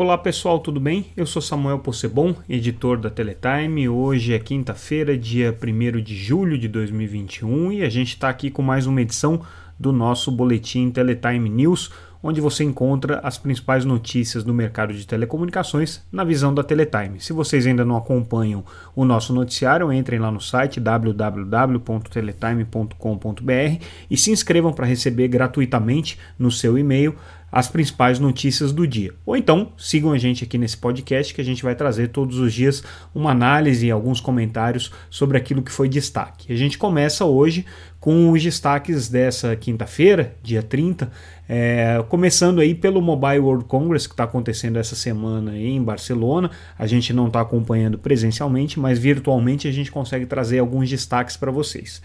Olá pessoal, tudo bem? Eu sou Samuel Possebon, editor da Teletime. Hoje é quinta-feira, dia 1 de julho de 2021 e a gente está aqui com mais uma edição do nosso boletim Teletime News, onde você encontra as principais notícias do mercado de telecomunicações na visão da Teletime. Se vocês ainda não acompanham o nosso noticiário, entrem lá no site www.teletime.com.br e se inscrevam para receber gratuitamente no seu e-mail as principais notícias do dia. Ou então sigam a gente aqui nesse podcast que a gente vai trazer todos os dias uma análise e alguns comentários sobre aquilo que foi destaque. A gente começa hoje com os destaques dessa quinta-feira, dia 30, é, começando aí pelo Mobile World Congress que está acontecendo essa semana em Barcelona. A gente não está acompanhando presencialmente, mas virtualmente a gente consegue trazer alguns destaques para vocês.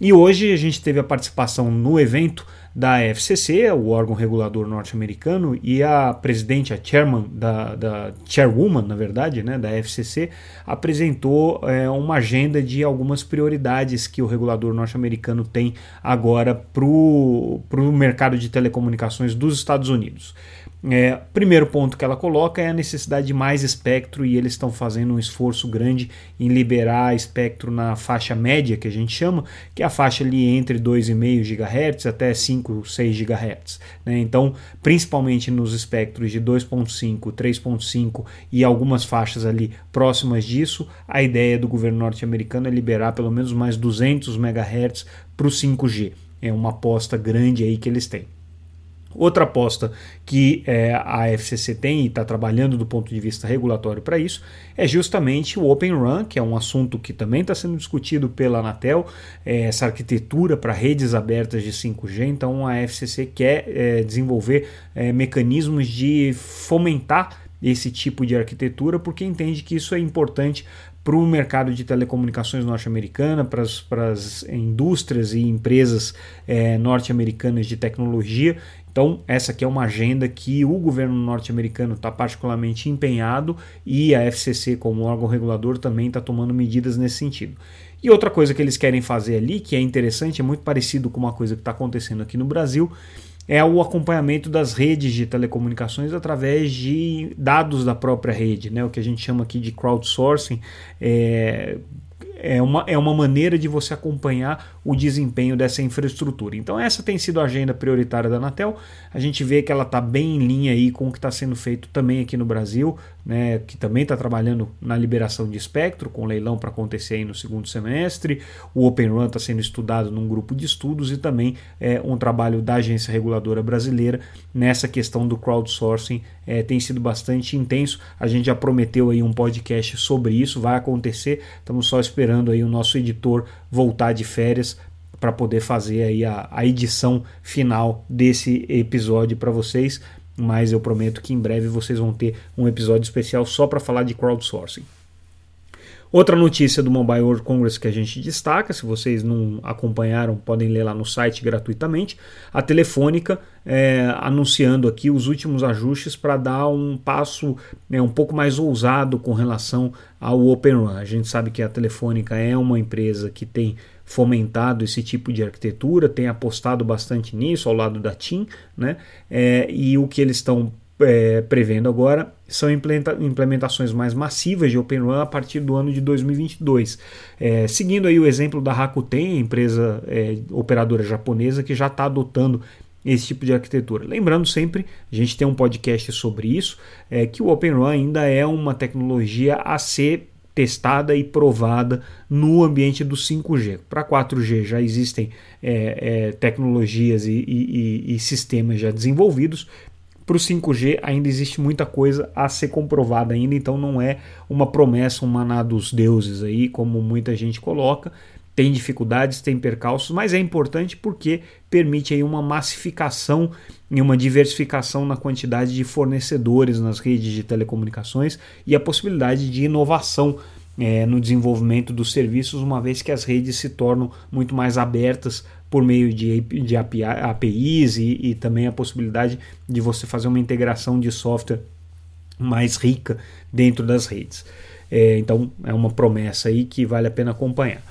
E hoje a gente teve a participação no evento da FCC, o órgão regulador norte-americano, e a presidente, a chairman da, da chairwoman, na verdade, né, da FCC, apresentou é, uma agenda de algumas prioridades que o regulador norte-americano tem agora para o mercado de telecomunicações dos Estados Unidos. É, primeiro ponto que ela coloca é a necessidade de mais espectro e eles estão fazendo um esforço grande em liberar espectro na faixa média que a gente chama, que é a faixa ali entre 2,5 GHz até 5, 6 GHz. Né? Então, principalmente nos espectros de 2.5, 3.5 e algumas faixas ali próximas disso, a ideia do governo norte-americano é liberar pelo menos mais 200 MHz para o 5G. É uma aposta grande aí que eles têm. Outra aposta que é, a FCC tem e está trabalhando do ponto de vista regulatório para isso é justamente o Open RAN, que é um assunto que também está sendo discutido pela Anatel, é, essa arquitetura para redes abertas de 5G. Então a FCC quer é, desenvolver é, mecanismos de fomentar esse tipo de arquitetura porque entende que isso é importante para o mercado de telecomunicações norte-americana, para as indústrias e empresas é, norte-americanas de tecnologia então, essa aqui é uma agenda que o governo norte-americano está particularmente empenhado e a FCC, como órgão regulador, também está tomando medidas nesse sentido. E outra coisa que eles querem fazer ali, que é interessante, é muito parecido com uma coisa que está acontecendo aqui no Brasil, é o acompanhamento das redes de telecomunicações através de dados da própria rede, né? o que a gente chama aqui de crowdsourcing. É, é uma, é uma maneira de você acompanhar o desempenho dessa infraestrutura. Então essa tem sido a agenda prioritária da Anatel. A gente vê que ela está bem em linha aí com o que está sendo feito também aqui no Brasil, né, que também está trabalhando na liberação de espectro, com leilão para acontecer aí no segundo semestre. O Open Run está sendo estudado num grupo de estudos e também é um trabalho da agência reguladora brasileira nessa questão do crowdsourcing é, tem sido bastante intenso. A gente já prometeu aí um podcast sobre isso, vai acontecer. Estamos só esperando aí o nosso editor voltar de férias para poder fazer aí a, a edição final desse episódio para vocês. Mas eu prometo que em breve vocês vão ter um episódio especial só para falar de crowdsourcing. Outra notícia do Mobile World Congress que a gente destaca, se vocês não acompanharam, podem ler lá no site gratuitamente. A Telefônica é, anunciando aqui os últimos ajustes para dar um passo né, um pouco mais ousado com relação ao Open Run. A gente sabe que a Telefônica é uma empresa que tem fomentado esse tipo de arquitetura, tem apostado bastante nisso ao lado da TIM, né? É, e o que eles estão é, prevendo agora são implementações mais massivas de Open Run a partir do ano de 2022. É, seguindo aí o exemplo da Rakuten, empresa é, operadora japonesa que já está adotando esse tipo de arquitetura. Lembrando sempre, a gente tem um podcast sobre isso, é, que o Open Run ainda é uma tecnologia a ser testada e provada no ambiente do 5G. Para 4G já existem é, é, tecnologias e, e, e, sistemas já desenvolvidos, para o 5G ainda existe muita coisa a ser comprovada ainda, então não é uma promessa, um maná dos deuses aí, como muita gente coloca. Tem dificuldades, tem percalços, mas é importante porque permite aí uma massificação e uma diversificação na quantidade de fornecedores nas redes de telecomunicações e a possibilidade de inovação é, no desenvolvimento dos serviços, uma vez que as redes se tornam muito mais abertas por meio de, de APIs e, e também a possibilidade de você fazer uma integração de software mais rica dentro das redes. É, então é uma promessa aí que vale a pena acompanhar.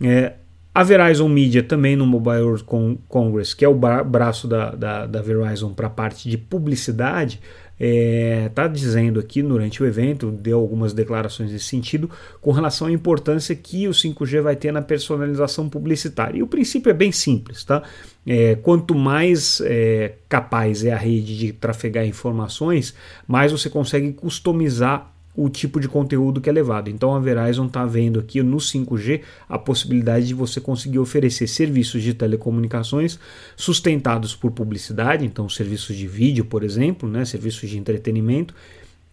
É, a Verizon Media também no Mobile World Congress, que é o braço da, da, da Verizon para a parte de publicidade, está é, dizendo aqui durante o evento, deu algumas declarações nesse sentido, com relação à importância que o 5G vai ter na personalização publicitária. E o princípio é bem simples, tá? É, quanto mais é, capaz é a rede de trafegar informações, mais você consegue customizar o tipo de conteúdo que é levado. Então a Verizon está vendo aqui no 5G a possibilidade de você conseguir oferecer serviços de telecomunicações sustentados por publicidade, então serviços de vídeo, por exemplo, né, serviços de entretenimento,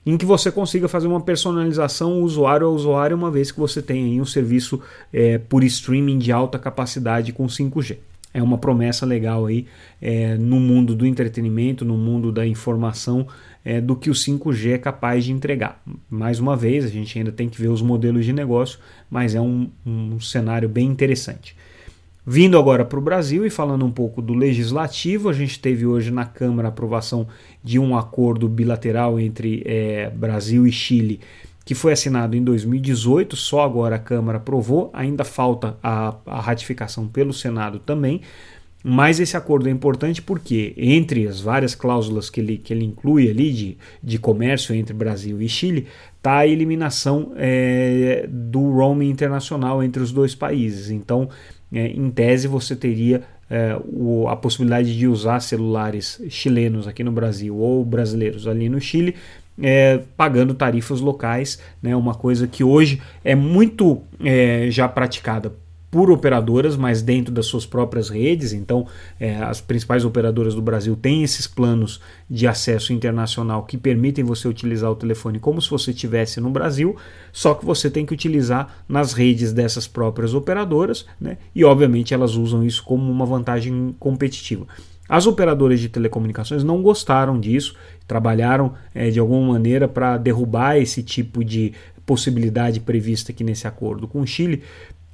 em que você consiga fazer uma personalização usuário a usuário, uma vez que você tem aí um serviço é, por streaming de alta capacidade com 5G é uma promessa legal aí é, no mundo do entretenimento, no mundo da informação, é, do que o 5G é capaz de entregar. Mais uma vez, a gente ainda tem que ver os modelos de negócio, mas é um, um cenário bem interessante. Vindo agora para o Brasil e falando um pouco do legislativo, a gente teve hoje na Câmara a aprovação de um acordo bilateral entre é, Brasil e Chile que foi assinado em 2018, só agora a Câmara aprovou, ainda falta a, a ratificação pelo Senado também. Mas esse acordo é importante porque, entre as várias cláusulas que ele, que ele inclui ali de, de comércio entre Brasil e Chile, está a eliminação é, do roaming internacional entre os dois países. Então, é, em tese, você teria é, o, a possibilidade de usar celulares chilenos aqui no Brasil ou brasileiros ali no Chile é, pagando tarifas locais, né, uma coisa que hoje é muito é, já praticada por operadoras, mas dentro das suas próprias redes. Então, é, as principais operadoras do Brasil têm esses planos de acesso internacional que permitem você utilizar o telefone como se você estivesse no Brasil, só que você tem que utilizar nas redes dessas próprias operadoras, né? e obviamente elas usam isso como uma vantagem competitiva. As operadoras de telecomunicações não gostaram disso, trabalharam é, de alguma maneira para derrubar esse tipo de possibilidade prevista aqui nesse acordo com o Chile,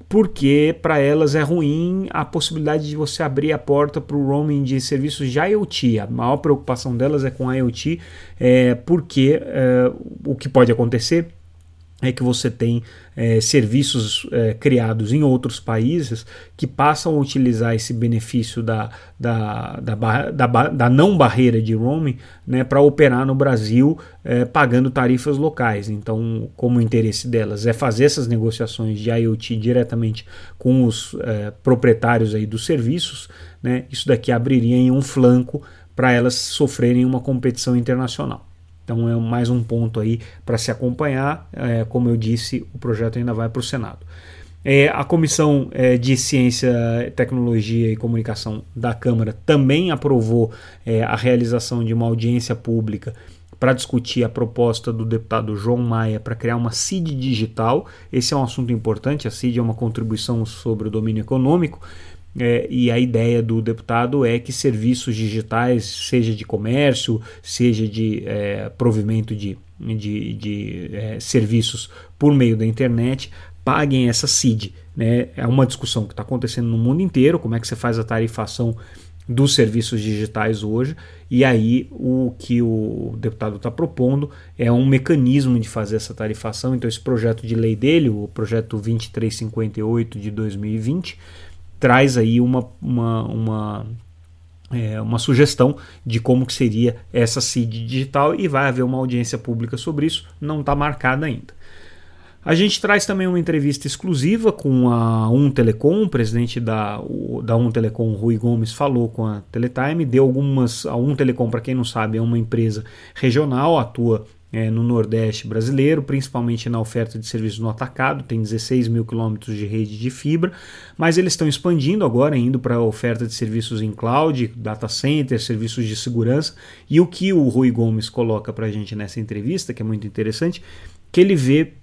porque para elas é ruim a possibilidade de você abrir a porta para o roaming de serviços de IoT. A maior preocupação delas é com IoT, é, porque é, o que pode acontecer é que você tem é, serviços é, criados em outros países que passam a utilizar esse benefício da, da, da, da, da não barreira de roaming né, para operar no Brasil é, pagando tarifas locais. Então, como o interesse delas é fazer essas negociações de IoT diretamente com os é, proprietários aí dos serviços, né, isso daqui abriria em um flanco para elas sofrerem uma competição internacional. Então é mais um ponto aí para se acompanhar. É, como eu disse, o projeto ainda vai para o Senado. É, a Comissão é, de Ciência, Tecnologia e Comunicação da Câmara também aprovou é, a realização de uma audiência pública para discutir a proposta do deputado João Maia para criar uma CID digital. Esse é um assunto importante. A CID é uma contribuição sobre o domínio econômico é, e a ideia do deputado é que serviços digitais, seja de comércio, seja de é, provimento de, de, de é, serviços por meio da internet, paguem essa CID. Né? É uma discussão que está acontecendo no mundo inteiro, como é que você faz a tarifação dos serviços digitais hoje, e aí o que o deputado está propondo é um mecanismo de fazer essa tarifação. Então, esse projeto de lei dele, o projeto 2358 de 2020, traz aí uma, uma, uma, é, uma sugestão de como que seria essa CID digital e vai haver uma audiência pública sobre isso, não está marcada ainda. A gente traz também uma entrevista exclusiva com a Um Telecom, o presidente da, da Um Telecom, Rui Gomes, falou com a Teletime, deu algumas. A Um Telecom, para quem não sabe, é uma empresa regional, atua é, no Nordeste brasileiro, principalmente na oferta de serviços no atacado, tem 16 mil quilômetros de rede de fibra, mas eles estão expandindo agora, indo para a oferta de serviços em cloud, data center, serviços de segurança, e o que o Rui Gomes coloca para a gente nessa entrevista, que é muito interessante, que ele vê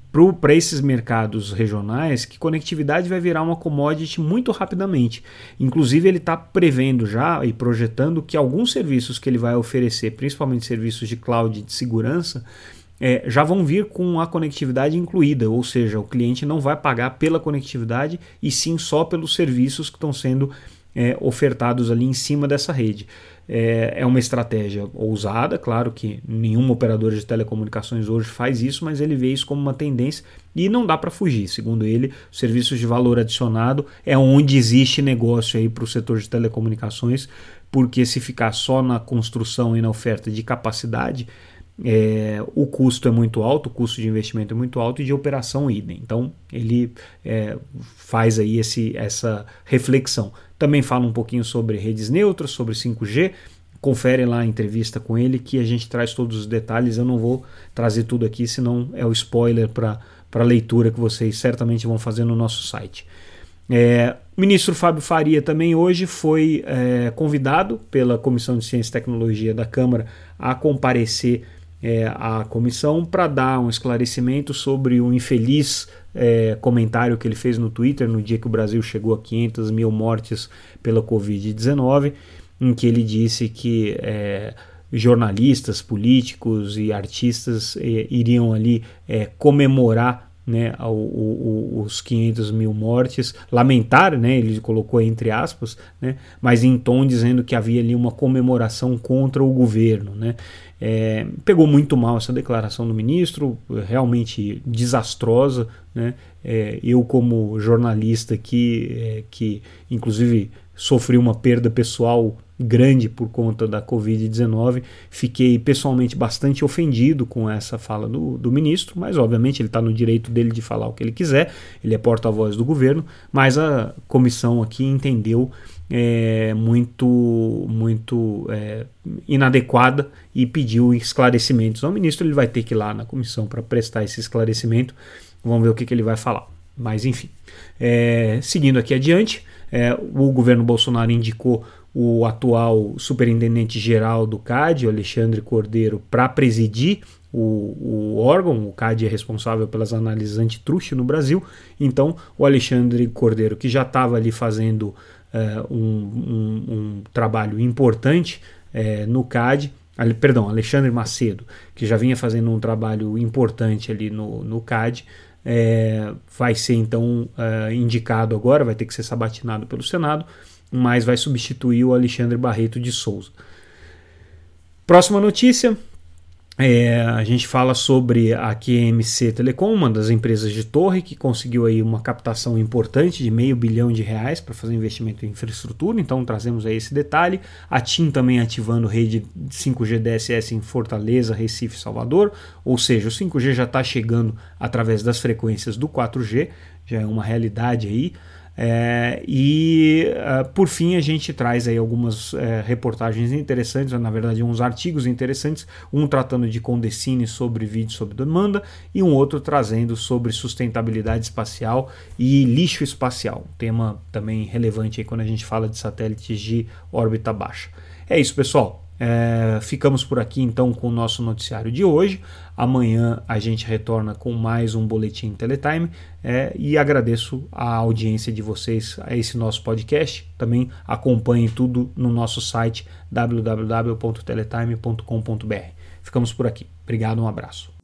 para esses mercados regionais que conectividade vai virar uma commodity muito rapidamente. Inclusive, ele está prevendo já e projetando que alguns serviços que ele vai oferecer, principalmente serviços de cloud de segurança, é, já vão vir com a conectividade incluída, ou seja, o cliente não vai pagar pela conectividade e sim só pelos serviços que estão sendo é, ofertados ali em cima dessa rede. É, é uma estratégia ousada, claro que nenhum operador de telecomunicações hoje faz isso, mas ele vê isso como uma tendência e não dá para fugir. Segundo ele, os serviços de valor adicionado é onde existe negócio aí para o setor de telecomunicações, porque se ficar só na construção e na oferta de capacidade, é, o custo é muito alto, o custo de investimento é muito alto e de operação idem. Então ele é, faz aí esse, essa reflexão. Também fala um pouquinho sobre redes neutras, sobre 5G. Confere lá a entrevista com ele que a gente traz todos os detalhes. Eu não vou trazer tudo aqui, senão é o spoiler para a leitura que vocês certamente vão fazer no nosso site. É, o ministro Fábio Faria também hoje foi é, convidado pela Comissão de Ciência e Tecnologia da Câmara a comparecer é, à comissão para dar um esclarecimento sobre o infeliz é, comentário que ele fez no Twitter no dia que o Brasil chegou a 500 mil mortes pela Covid-19, em que ele disse que é, jornalistas, políticos e artistas é, iriam ali é, comemorar né, o, o, os 500 mil mortes, lamentar, né, ele colocou entre aspas, né, mas em tom dizendo que havia ali uma comemoração contra o governo. Né. É, pegou muito mal essa declaração do ministro, realmente desastrosa. Né? É, eu, como jornalista aqui, é, que inclusive sofri uma perda pessoal grande por conta da Covid-19, fiquei pessoalmente bastante ofendido com essa fala do, do ministro, mas obviamente ele está no direito dele de falar o que ele quiser, ele é porta-voz do governo, mas a comissão aqui entendeu é, muito, muito é, inadequada e pediu esclarecimentos ao ministro. Ele vai ter que ir lá na comissão para prestar esse esclarecimento. Vamos ver o que, que ele vai falar. Mas enfim, é, seguindo aqui adiante, é, o governo Bolsonaro indicou o atual superintendente geral do CAD, Alexandre Cordeiro, para presidir o, o, órgão, o CAD é responsável pelas análises antitruste no Brasil, então o Alexandre Cordeiro, que já estava ali fazendo uh, um, um, um, trabalho importante uh, no CAD, ali, perdão, Alexandre Macedo, que já vinha fazendo um trabalho importante ali no, no CAD, é, vai ser então uh, indicado agora, vai ter que ser sabatinado pelo Senado, mas vai substituir o Alexandre Barreto de Souza. Próxima notícia: é, a gente fala sobre a QMC Telecom, uma das empresas de torre que conseguiu aí uma captação importante de meio bilhão de reais para fazer investimento em infraestrutura, então trazemos aí esse detalhe. A TIM também ativando rede 5G DSS em Fortaleza, Recife Salvador, ou seja, o 5G já está chegando através das frequências do 4G, já é uma realidade aí. É, e uh, por fim a gente traz aí algumas é, reportagens interessantes, na verdade uns artigos interessantes, um tratando de Condecine sobre vídeo sob demanda e um outro trazendo sobre sustentabilidade espacial e lixo espacial, tema também relevante aí quando a gente fala de satélites de órbita baixa. É isso pessoal, é, ficamos por aqui então com o nosso noticiário de hoje. Amanhã a gente retorna com mais um Boletim Teletime é, e agradeço a audiência de vocês a esse nosso podcast. Também acompanhem tudo no nosso site www.teletime.com.br. Ficamos por aqui. Obrigado, um abraço.